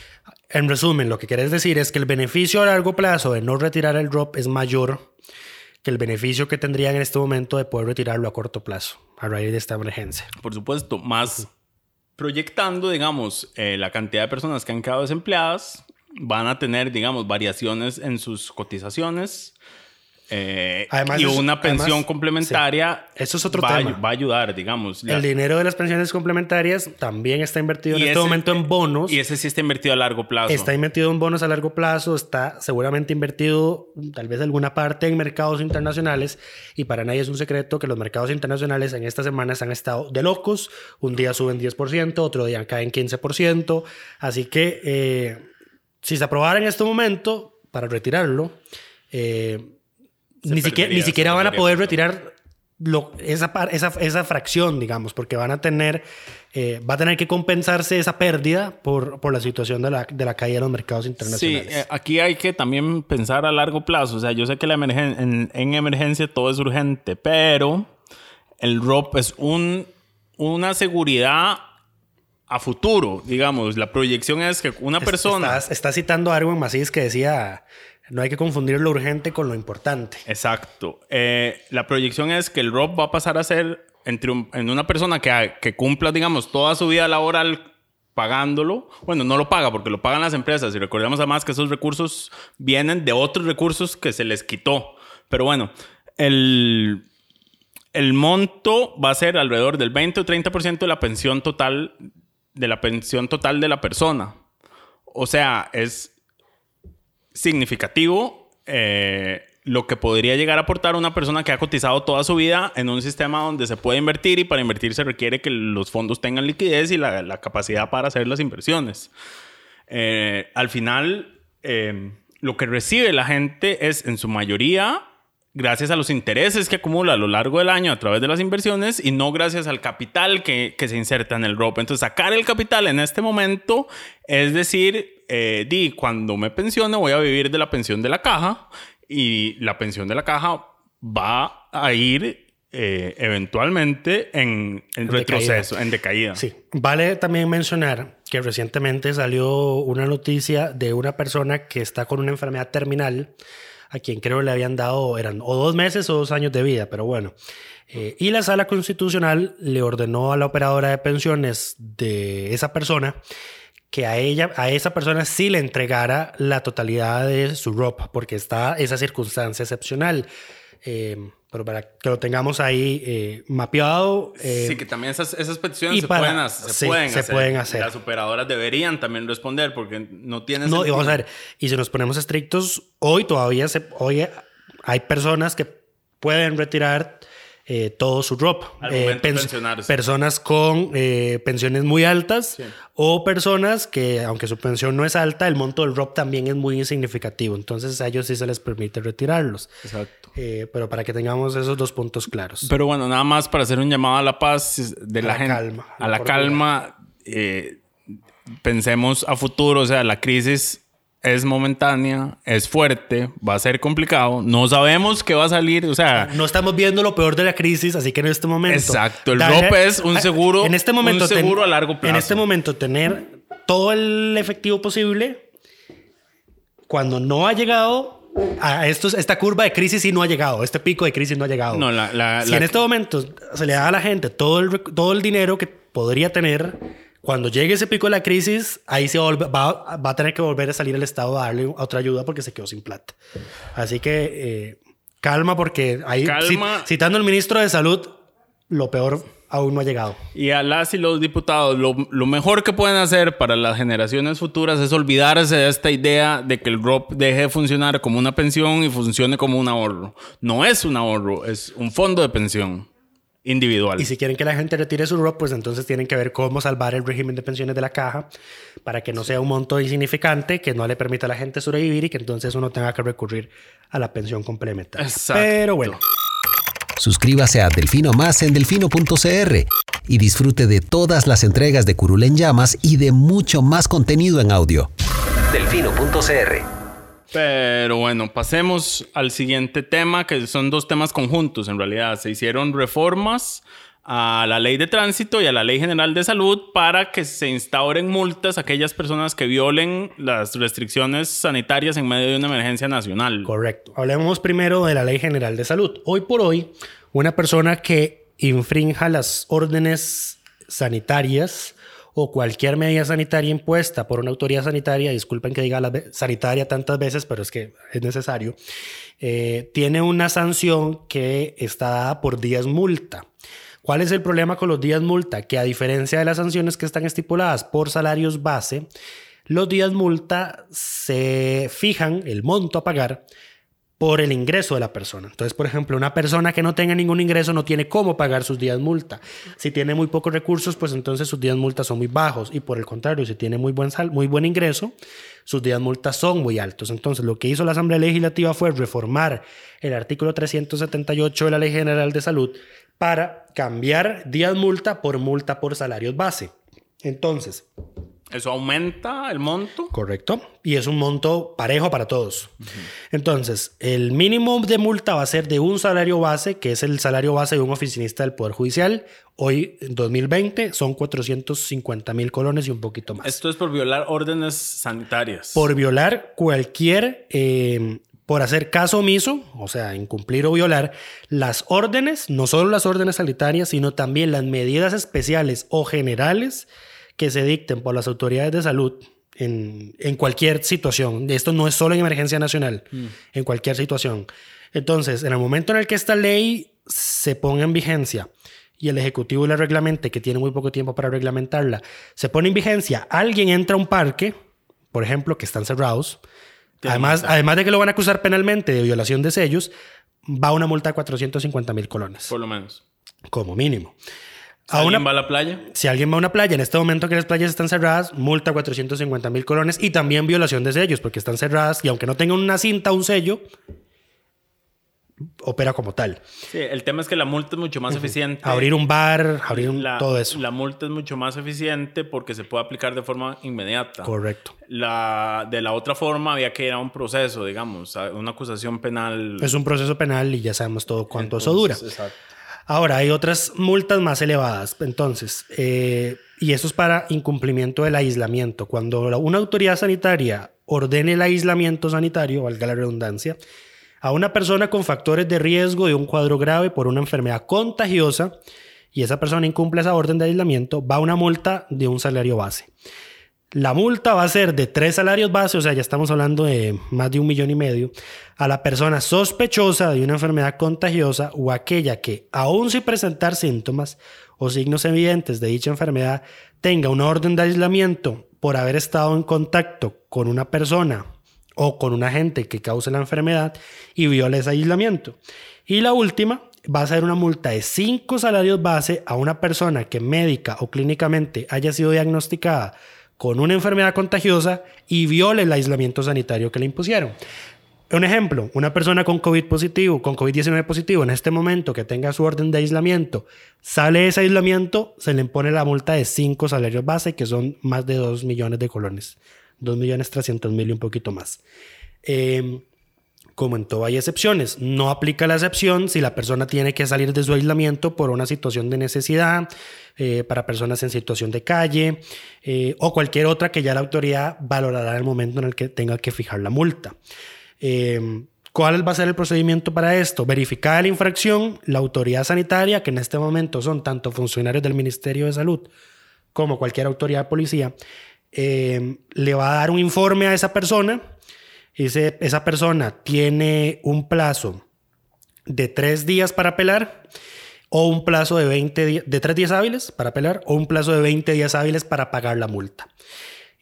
Speaker 1: En resumen, lo que quieres decir es que el beneficio a largo plazo de no retirar el drop es mayor que el beneficio que tendrían en este momento de poder retirarlo a corto plazo a raíz de esta emergencia.
Speaker 2: por supuesto, más proyectando, digamos, eh, la cantidad de personas que han quedado desempleadas, van a tener, digamos, variaciones en sus cotizaciones. Eh,
Speaker 1: Además,
Speaker 2: y una pensión
Speaker 1: además,
Speaker 2: complementaria
Speaker 1: sí. Eso es otro
Speaker 2: va, a-
Speaker 1: tema.
Speaker 2: va a ayudar, digamos. La-
Speaker 1: El dinero de las pensiones complementarias también está invertido en este
Speaker 2: ese-
Speaker 1: momento en bonos.
Speaker 2: Y ese sí está invertido a largo plazo.
Speaker 1: Está invertido en bonos a largo plazo, está seguramente invertido tal vez alguna parte en mercados internacionales y para nadie es un secreto que los mercados internacionales en estas semanas han estado de locos. Un día suben 10%, otro día caen 15%. Así que eh, si se aprobara en este momento para retirarlo, eh, ni, siquiera, ni siquiera van a poder retirar lo- esa, esa, esa fracción, digamos, porque van a tener, eh, va a tener que compensarse esa pérdida por, por la situación de la, de la caída de los mercados
Speaker 2: Sí,
Speaker 1: internacionales.
Speaker 2: eh, aquí hay que también pensar a largo plazo. O sea, yo sé que la emergen- en, en emergencia todo es urgente, pero el ROP es un, una seguridad a futuro, digamos. La proyección es que una persona...
Speaker 1: Estás, estás citando a Erwin Macís que decía, no hay que confundir lo urgente con lo importante.
Speaker 2: Exacto. Eh, la proyección es que el ROP va a pasar a ser en una persona que, que cumpla, digamos, toda su vida laboral pagándolo. Bueno, no lo paga porque lo pagan las empresas y recordemos además que esos recursos vienen de otros recursos que se les quitó. Pero bueno, el, el monto va a ser alrededor del 20 o 30% de la pensión total de la pensión total de la persona. O sea, es significativo eh, lo que podría llegar a aportar una persona que ha cotizado toda su vida en un sistema donde se puede invertir y para invertir se requiere que los fondos tengan liquidez y la, capacidad para hacer las inversiones. Eh, al final, eh, lo que recibe la gente es en su mayoría gracias a los intereses que acumula a lo largo del año a través de las inversiones y no gracias al capital que, que se inserta en el ROP. Entonces, sacar el capital en este momento es decir, eh, di, cuando me pensione voy a vivir de la pensión de la caja y la pensión de la caja va a ir eh, eventualmente en, en
Speaker 1: En
Speaker 2: retroceso,
Speaker 1: decaída.
Speaker 2: en decaída.
Speaker 1: Sí, vale también mencionar que recientemente salió una noticia de una persona que está con una enfermedad terminal, a quien creo le habían dado, eran o dos meses o dos años de vida, pero bueno. Eh, y la sala constitucional le ordenó a la operadora de pensiones de esa persona que a ella, a esa persona sí le entregara la totalidad de su ROP, porque está esa circunstancia excepcional. Eh, pero para que lo tengamos ahí eh, mapeado. eh,
Speaker 2: sí, que también esas, esas peticiones se,
Speaker 1: para-
Speaker 2: pueden, hacer, se,
Speaker 1: sí,
Speaker 2: pueden,
Speaker 1: se
Speaker 2: hacer.
Speaker 1: pueden hacer.
Speaker 2: Las operadoras deberían también responder porque no tienen
Speaker 1: No, y vamos a ver, y si nos ponemos estrictos, hoy todavía se, hoy hay personas que pueden retirar eh, todo su drop. Eh, pens- personas con eh, pensiones muy altas o personas que, aunque su pensión no es alta, el monto del drop también es muy insignificativo. Entonces a ellos sí se les permite retirarlos.
Speaker 2: Exacto.
Speaker 1: Eh, pero para que tengamos esos dos puntos claros.
Speaker 2: Pero bueno, nada más para hacer un llamado a la paz de
Speaker 1: A
Speaker 2: la,
Speaker 1: la
Speaker 2: gente.
Speaker 1: calma,
Speaker 2: A la calma. eh, pensemos a futuro. O sea, la crisis es momentánea, es fuerte, va a ser complicado. No sabemos qué va a salir. O sea,
Speaker 1: no estamos viendo lo peor de la crisis, así que en este momento.
Speaker 2: Exacto, el ROP es un seguro-
Speaker 1: En este momento,
Speaker 2: un seguro a largo plazo.
Speaker 1: En este momento, tener todo el efectivo posible cuando no ha llegado a estos, esta curva de crisis, sí no ha llegado. Este pico de crisis no ha llegado.
Speaker 2: No, la- la-
Speaker 1: si
Speaker 2: la-
Speaker 1: en este momento se le da a la gente todo el, todo el dinero que podría tener. Cuando llegue ese pico de la crisis, ahí se va, va, va a tener que volver a salir el Estado a darle otra ayuda porque se quedó sin plata. Así que eh, calma porque ahí,
Speaker 2: Calma.
Speaker 1: ci- citando al ministro de Salud, lo peor aún no ha llegado.
Speaker 2: Y a las y los diputados, lo, lo mejor que pueden hacer para las generaciones futuras es olvidarse de esta idea de que el ROP deje de funcionar como una pensión y funcione como un ahorro. No es un ahorro, es un fondo de pensión. individual.
Speaker 1: Y si quieren que la gente retire su ROP, pues entonces tienen que ver cómo salvar el régimen de pensiones de la caja para que no sea un monto insignificante, que no le permita a la gente sobrevivir y que entonces uno tenga que recurrir a la pensión complementaria.
Speaker 2: Exacto.
Speaker 1: Pero bueno,
Speaker 3: Suscríbase a Delfino Más en delfino.cr y disfrute de todas las entregas de Curul en Llamas y de mucho más contenido en audio. Delfino.cr
Speaker 2: Pero bueno, pasemos al siguiente tema, que son dos temas conjuntos en realidad. Se hicieron reformas a la ley de tránsito y a la ley general de salud para que se instauren multas a aquellas personas que violen las restricciones sanitarias en medio de una emergencia nacional.
Speaker 1: correcto. Hablemos primero de la Ley General de Salud. Hoy por hoy, una persona que infrinja las órdenes sanitarias o cualquier medida sanitaria impuesta por una autoridad sanitaria, disculpen que diga la sanitaria tantas veces, pero es que es necesario, eh, tiene una sanción que está dada por días multa. ¿Cuál es el problema con los días multa? Que a diferencia de las sanciones que están estipuladas por salarios base, los días multa se fijan el monto a pagar por el ingreso de la persona. Entonces, por ejemplo, una persona que no tenga ningún ingreso no tiene cómo pagar sus días multa. Si tiene muy pocos recursos, pues entonces sus días multa son muy bajos. Y por el contrario, si tiene muy buen, sal muy buen ingreso, sus días multa son muy altos. Entonces, lo que hizo la Asamblea Legislativa fue reformar el artículo 378 de la Ley General de Salud para cambiar días multa por multa por salarios base. Entonces,
Speaker 2: ¿Eso aumenta el monto?
Speaker 1: Correcto. Y es un monto parejo para todos. Entonces, el mínimo de multa va a ser de un salario base, que es el salario base de un oficinista del Poder Judicial. Hoy, en 2020, son 450 mil colones y un poquito más.
Speaker 2: Esto es por violar órdenes sanitarias.
Speaker 1: Por violar cualquier, eh, por hacer caso omiso, o sea, incumplir o violar las órdenes, no solo las órdenes sanitarias, sino también las medidas especiales o generales que se dicten por las autoridades de salud en, en cualquier situación. Esto no es solo en emergencia nacional, en cualquier situación. Entonces, en el momento en el que esta ley se ponga en vigencia y el Ejecutivo la reglamente, que tiene muy poco tiempo para reglamentarla, se pone en vigencia, alguien entra a un parque, por ejemplo, que están cerrados, además, además de que lo van a acusar penalmente de violación de sellos, va una multa de 450 mil colones,
Speaker 2: Por lo menos.
Speaker 1: como mínimo. A
Speaker 2: ¿Alguien
Speaker 1: una-
Speaker 2: va a la playa?
Speaker 1: si alguien va a una playa en este momento que las playas están cerradas, multa 450 mil colones y también violación de sellos porque están cerradas y aunque no tengan una cinta o un sello, opera como tal.
Speaker 2: Sí, el tema es que la multa es mucho más eficiente.
Speaker 1: Abrir un bar, abrir un-
Speaker 2: La-
Speaker 1: todo eso.
Speaker 2: La multa es mucho más eficiente porque se puede aplicar de forma inmediata.
Speaker 1: Correcto.
Speaker 2: La, de la otra forma había que ir a un proceso, digamos, a una acusación penal.
Speaker 1: Es un proceso penal y ya sabemos todo cuánto eso dura.
Speaker 2: Exacto.
Speaker 1: Ahora, hay otras multas más elevadas. Entonces, eh, y eso es para incumplimiento del aislamiento. Cuando una autoridad sanitaria ordene el aislamiento sanitario, valga la redundancia, a una persona con factores de riesgo de un cuadro grave por una enfermedad contagiosa y esa persona incumple esa orden de aislamiento, va una multa de un salario base. La multa va a ser de tres salarios base, o sea, ya estamos hablando de más de un millón y medio, a la persona sospechosa de una enfermedad contagiosa o aquella que, aun sin presentar síntomas o signos evidentes de dicha enfermedad, tenga una orden de aislamiento por haber estado en contacto con una persona o con un agente que cause la enfermedad y viole ese aislamiento. Y la última va a ser una multa de cinco salarios base a una persona que médica o clínicamente haya sido diagnosticada con una enfermedad contagiosa y viole el aislamiento sanitario que le impusieron. Un ejemplo, una persona con COVID positivo, con COVID-19 positivo, en este momento que tenga su orden de aislamiento, sale de ese aislamiento, se le impone la multa de 5 salarios base, que son más de 2 millones de colones. 2 millones 300 mil y un poquito más. Eh, como en todo hay excepciones, no aplica la excepción si la persona tiene que salir de su aislamiento por una situación de necesidad, eh, para personas en situación de calle eh, o cualquier otra que ya la autoridad valorará en el momento en el que tenga que fijar la multa. Eh, ¿Cuál va a ser el procedimiento para esto? Verificada la infracción, la autoridad sanitaria, que en este momento son tanto funcionarios del Ministerio de Salud como cualquier autoridad de policía, eh, le va a dar un informe a esa persona. Ese, esa persona tiene un plazo de tres días para apelar o un plazo de, 20 di- de tres días hábiles para apelar o un plazo de 20 días hábiles para pagar la multa.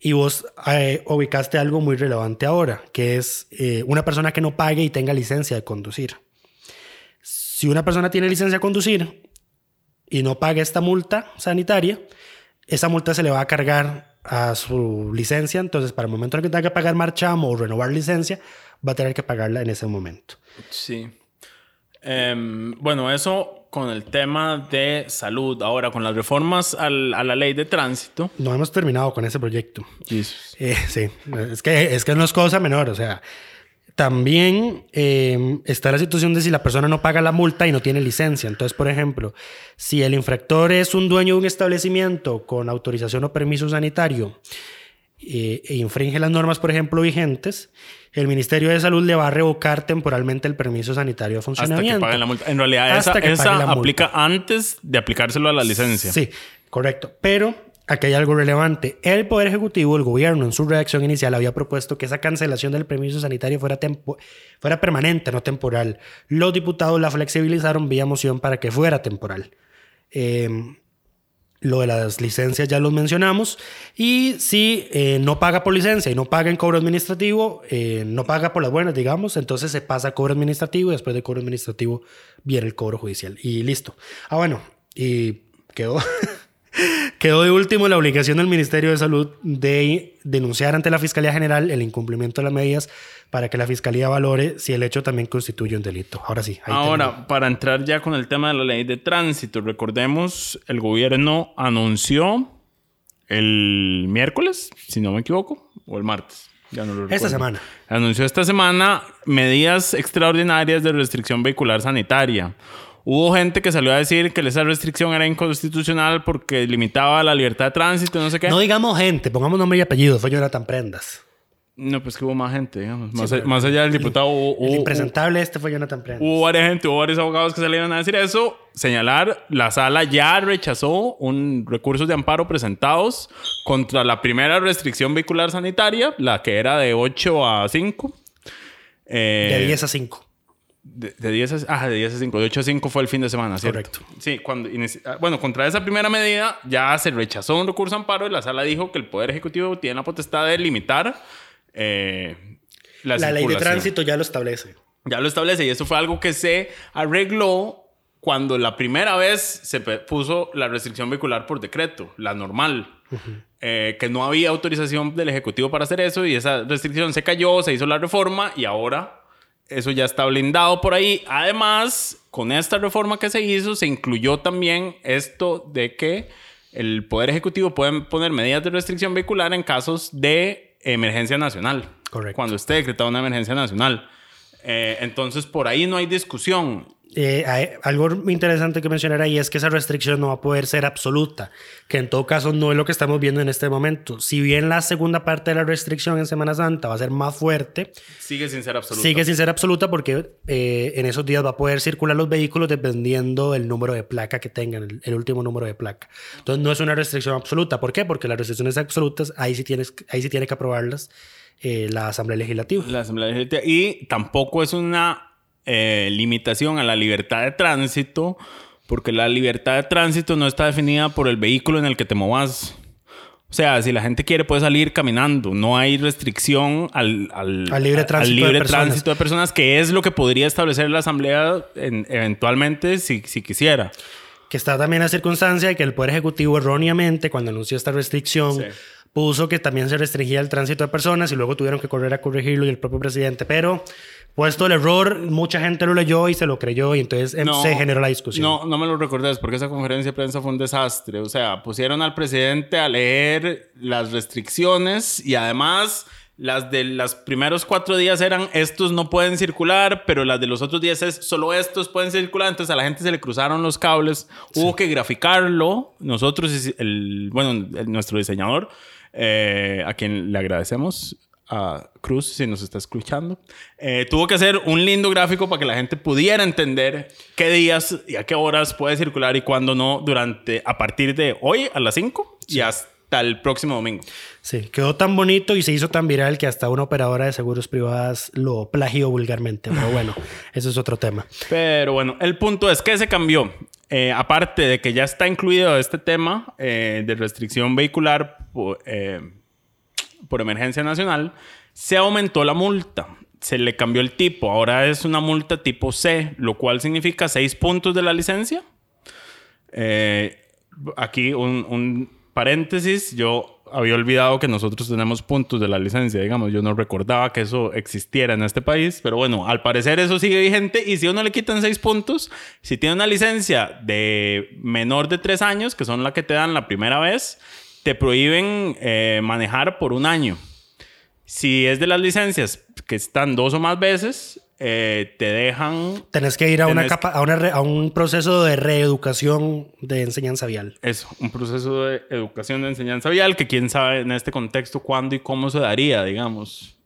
Speaker 1: Y vos eh, ubicaste algo muy relevante ahora, que es eh, una persona que no pague y tenga licencia de conducir. Si una persona tiene licencia de conducir y no paga esta multa sanitaria, esa multa se le va a cargar a su licencia. Entonces, para el momento en que tenga que pagar marchamo o renovar licencia, va a tener que pagarla en ese momento.
Speaker 2: Sí. Em, bueno, eso con el tema de salud. Ahora, con las reformas al- a la ley de tránsito.
Speaker 1: No hemos terminado con ese proyecto. Eh, sí, es que, es que no es cosa menor, o sea, también eh, está la situación de si la persona no paga la multa y no tiene licencia. Entonces, por ejemplo, si el infractor es un dueño de un establecimiento con autorización o permiso sanitario eh, e infringe las normas, por ejemplo, vigentes, el Ministerio de Salud le va a revocar temporalmente el permiso sanitario de
Speaker 2: Hasta que
Speaker 1: funcionamiento.
Speaker 2: paguen la multa. En realidad,
Speaker 1: Hasta
Speaker 2: esa,
Speaker 1: que
Speaker 2: esa
Speaker 1: paguen la multa.
Speaker 2: aplica antes de aplicárselo a la licencia.
Speaker 1: Sí, correcto. Pero aquí hay algo relevante. El Poder Ejecutivo, el gobierno, en su reacción inicial había propuesto que esa cancelación del permiso sanitario fuera, tempo- fuera permanente, no temporal. Los diputados la flexibilizaron vía moción para que fuera temporal. Eh, lo de las licencias ya los mencionamos. Y si eh, no paga por licencia y no paga en cobro administrativo, eh, no paga por las buenas, digamos, entonces se pasa a cobro administrativo y después de cobro administrativo viene el cobro judicial. Y listo. Ah, bueno, y quedó. Quedó de último la obligación del Ministerio de Salud de denunciar ante la Fiscalía General el incumplimiento de las medidas para que la Fiscalía valore si el hecho también constituye un delito. Ahora sí. ahí
Speaker 2: Ahora,
Speaker 1: termino.
Speaker 2: para entrar ya con el tema de la ley de tránsito, recordemos, el gobierno anunció el miércoles, si no me equivoco, o el martes. Ya no lo
Speaker 1: Esta
Speaker 2: recuerdo.
Speaker 1: semana.
Speaker 2: Anunció esta semana medidas extraordinarias de restricción vehicular sanitaria. Hubo gente que salió a decir que esa restricción era inconstitucional porque limitaba la libertad de tránsito, no sé qué.
Speaker 1: No digamos gente, pongamos nombre y apellido. Fue Jonathan Prendas.
Speaker 2: No, pues que hubo más gente, digamos. Más,
Speaker 1: pero-
Speaker 2: más allá del diputado, hubo,
Speaker 1: El
Speaker 2: hubo-
Speaker 1: impresentable este fue Jonathan Prendas.
Speaker 2: Hubo varias gente, hubo varios abogados que salieron a decir eso. Señalar, la sala ya rechazó un recurso de amparo presentados contra la primera restricción vehicular sanitaria, la que era de 8 a 5. Eh,
Speaker 1: de 10 a 5.
Speaker 2: De, de 10 a, ah, de 10 a 5. De 8 a 5 fue el fin de semana, ¿cierto?
Speaker 1: Correcto.
Speaker 2: Sí, cuando ah, bueno, contra esa primera medida ya se rechazó un recurso de amparo y la sala dijo que el Poder Ejecutivo tiene la potestad de limitar eh, la,
Speaker 1: La ley de tránsito ya lo establece.
Speaker 2: Ya lo establece y eso fue algo que se arregló cuando la primera vez se puso la restricción vehicular por decreto, la normal. Eh, que no había autorización del Ejecutivo para hacer eso y esa restricción se cayó, se hizo la reforma y ahora eso ya está blindado por ahí. Además, con esta reforma que se hizo, se incluyó también esto de que el Poder Ejecutivo puede poner medidas de restricción vehicular en casos de emergencia nacional.
Speaker 1: Correcto.
Speaker 2: Cuando esté decretada una emergencia nacional. Eh, entonces, por ahí no hay discusión.
Speaker 1: Eh, hay- algo interesante que mencionar ahí es que esa restricción no va a poder ser absoluta, que en todo caso no es lo que estamos viendo en este momento. Si bien la segunda parte de la restricción en Semana Santa va a ser más fuerte,
Speaker 2: Sigue sin ser absoluto.
Speaker 1: sigue sin ser absoluta porque eh, en esos días va a poder circular los vehículos dependiendo del número de placa que tengan, el, el último número de placa. Entonces no es una restricción absoluta. ¿Por qué? Porque las restricciones absolutas ahí sí, tienes, ahí sí tiene que aprobarlas eh, la Asamblea Legislativa.
Speaker 2: La Asamblea Legislativa. Y tampoco es una eh, limitación a la libertad de tránsito, porque la libertad de tránsito no está definida por el vehículo en el que te movas. O sea, si la gente quiere, puede salir caminando. No hay restricción al, al,
Speaker 1: Al libre tránsito
Speaker 2: al libre
Speaker 1: de personas.
Speaker 2: tránsito de personas, que es lo que podría establecer la Asamblea en- eventualmente si, si quisiera.
Speaker 1: Que está también la circunstancia de que el Poder Ejecutivo erróneamente, cuando anunció esta restricción,
Speaker 2: Sí.
Speaker 1: Puso que también se restringía el tránsito de personas y luego tuvieron que correr a corregirlo y el propio presidente. Pero, puesto el error, mucha gente lo leyó y se lo creyó y entonces em, se generó la discusión.
Speaker 2: No, no me lo recordes porque esa conferencia de prensa fue un desastre. O sea, pusieron al presidente a leer las restricciones y además las de los primeros cuatro días eran estos no pueden circular, pero las de los otros días es solo estos pueden circular. Entonces a la gente se le cruzaron los cables. Hubo que graficarlo. Nosotros, el, bueno, el- nuestro diseñador, eh, a quien le agradecemos a Cruz, si nos está escuchando, eh, tuvo que hacer un lindo gráfico para que la gente pudiera entender qué días y a qué horas puede circular y cuándo no durante, a partir de hoy a las 5 y hasta el próximo domingo.
Speaker 1: Sí, quedó tan bonito y se hizo tan viral que hasta una operadora de seguros privadas lo plagió vulgarmente. Pero bueno, eso es otro tema.
Speaker 2: Pero bueno, el punto es que se cambió. Eh, aparte de que ya está incluido este tema eh, de restricción vehicular por, eh, por emergencia nacional, se aumentó la multa. Se le cambió el tipo. Ahora es una multa tipo C, lo cual significa seis puntos de la licencia. Aquí un, un paréntesis, yo había olvidado que nosotros tenemos puntos de la licencia, digamos, yo no recordaba que eso existiera en este país, pero bueno, al parecer eso sigue vigente y si uno le quitan seis puntos, si tiene una licencia de menor de tres años, que son la que te dan la primera vez, te prohíben eh, manejar por un año. Si es de las licencias que están dos o más veces, eh, te dejan...
Speaker 1: Tenés que ir a, una capa, a, una re- a un proceso de reeducación de enseñanza vial.
Speaker 2: Eso, un proceso de educación de enseñanza vial que quién sabe en este contexto cuándo y cómo se daría, digamos,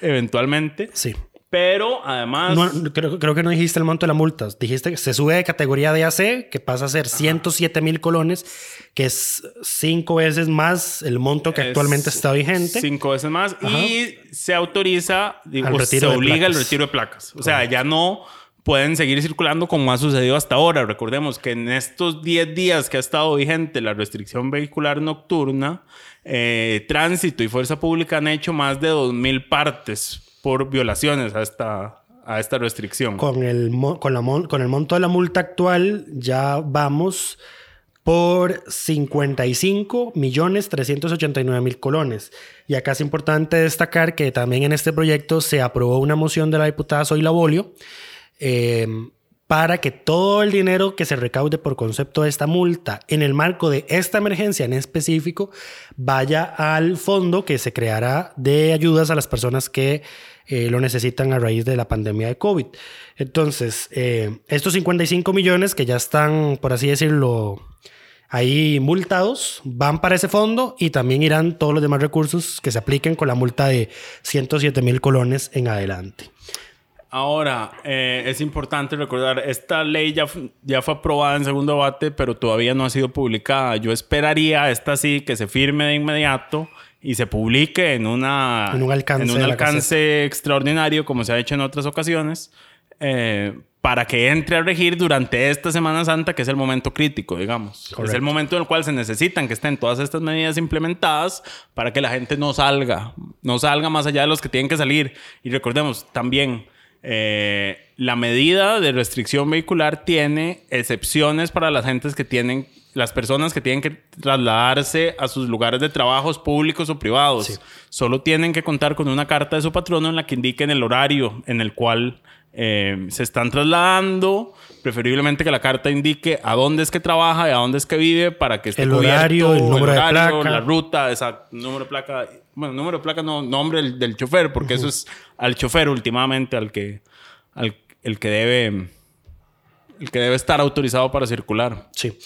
Speaker 2: eventualmente.
Speaker 1: Sí.
Speaker 2: Pero además...
Speaker 1: No, creo, creo que no dijiste el monto de la multa. Dijiste que se sube de categoría de AC, que pasa a ser 107 mil colones, que es cinco veces más el monto que
Speaker 2: es
Speaker 1: actualmente está vigente.
Speaker 2: Cinco veces más.
Speaker 1: Ajá.
Speaker 2: Y se autoriza, digo, se obliga al retiro de placas. O sea, ya no pueden seguir circulando como ha sucedido hasta ahora. Recordemos que en estos 10 días que ha estado vigente la restricción vehicular nocturna, eh, Tránsito y Fuerza Pública han hecho más de 2.000 partes por violaciones a esta, a esta restricción.
Speaker 1: Con el, con, la con el monto de la multa actual ya vamos por 55 millones 389 mil colones. Y acá es importante destacar que también en este proyecto se aprobó una moción de la diputada Zoila Bolio eh, para que todo el dinero que se recaude por concepto de esta multa en el marco de esta emergencia en específico vaya al fondo que se creará de ayudas a las personas que eh, lo necesitan a raíz de la pandemia de COVID. Entonces, eh, estos 55 millones que ya están, por así decirlo, ahí multados, van para ese fondo y también irán todos los demás recursos que se apliquen con la multa de 107 mil colones en adelante.
Speaker 2: Ahora, eh, es importante recordar, esta ley ya, ya fue aprobada en segundo debate, pero todavía no ha sido publicada. Yo esperaría, esta sí, que se firme de inmediato y se publique en, una,
Speaker 1: En un alcance
Speaker 2: en un alcance extraordinario, como se ha hecho en otras ocasiones, eh, para que entre a regir durante esta Semana Santa, que es el momento crítico, digamos. Es
Speaker 1: Correcto.
Speaker 2: el momento en el cual se necesitan que estén todas estas medidas implementadas para que la gente no salga, no salga más allá de los que tienen que salir. Y recordemos también, eh, la medida de restricción vehicular tiene excepciones para las gentes que tienen, las personas que tienen que trasladarse a sus lugares de trabajos públicos o privados.
Speaker 1: Sí.
Speaker 2: Solo tienen que contar con una carta de su patrono en la que indiquen el horario en el cual eh, se están trasladando. Preferiblemente que la carta indique a dónde es que trabaja y a dónde es que vive para que esté
Speaker 1: El
Speaker 2: cubierto
Speaker 1: horario, el número de placa.
Speaker 2: la ruta, esa número de placa. Bueno, número de placa no, nombre del, del chofer, porque eso es al chofer últimamente al que, al, el que debe, el que debe estar autorizado para circular.
Speaker 1: Sí.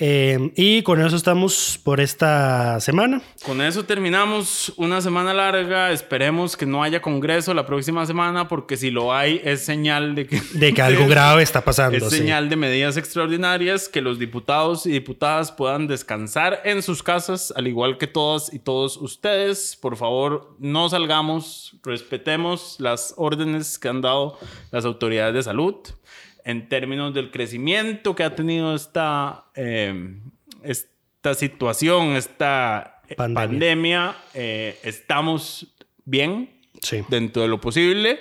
Speaker 1: Eh, y con eso estamos por esta semana.
Speaker 2: Con eso terminamos una semana larga. Esperemos que no haya congreso la próxima semana, porque si lo hay es señal de que,
Speaker 1: De que algo grave está pasando.
Speaker 2: Es
Speaker 1: sí.
Speaker 2: señal de medidas extraordinarias que los diputados y diputadas puedan descansar en sus casas, al igual que todas y todos ustedes. Por favor, no salgamos, respetemos las órdenes que han dado las autoridades de salud en términos del crecimiento que ha tenido esta, eh, esta situación, esta
Speaker 1: Pandemia.
Speaker 2: pandemia. eh, estamos bien
Speaker 1: Sí.
Speaker 2: dentro de lo posible.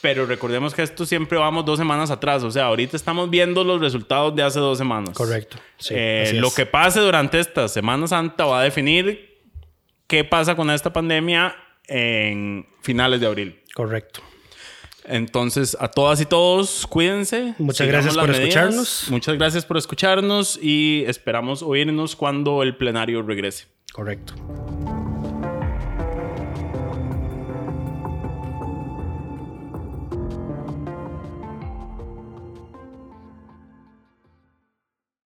Speaker 2: Pero recordemos que esto siempre vamos dos semanas atrás. O sea, ahorita estamos viendo los resultados de hace dos semanas.
Speaker 1: Correcto. Sí,
Speaker 2: Eh, lo que pase durante esta Semana Santa va a definir qué pasa con esta pandemia en finales de abril.
Speaker 1: Correcto.
Speaker 2: Entonces, a todas y todos, cuídense.
Speaker 1: Muchas gracias por
Speaker 2: medidas.
Speaker 1: escucharnos.
Speaker 2: Muchas gracias por escucharnos y esperamos oírnos cuando el plenario regrese.
Speaker 1: Correcto.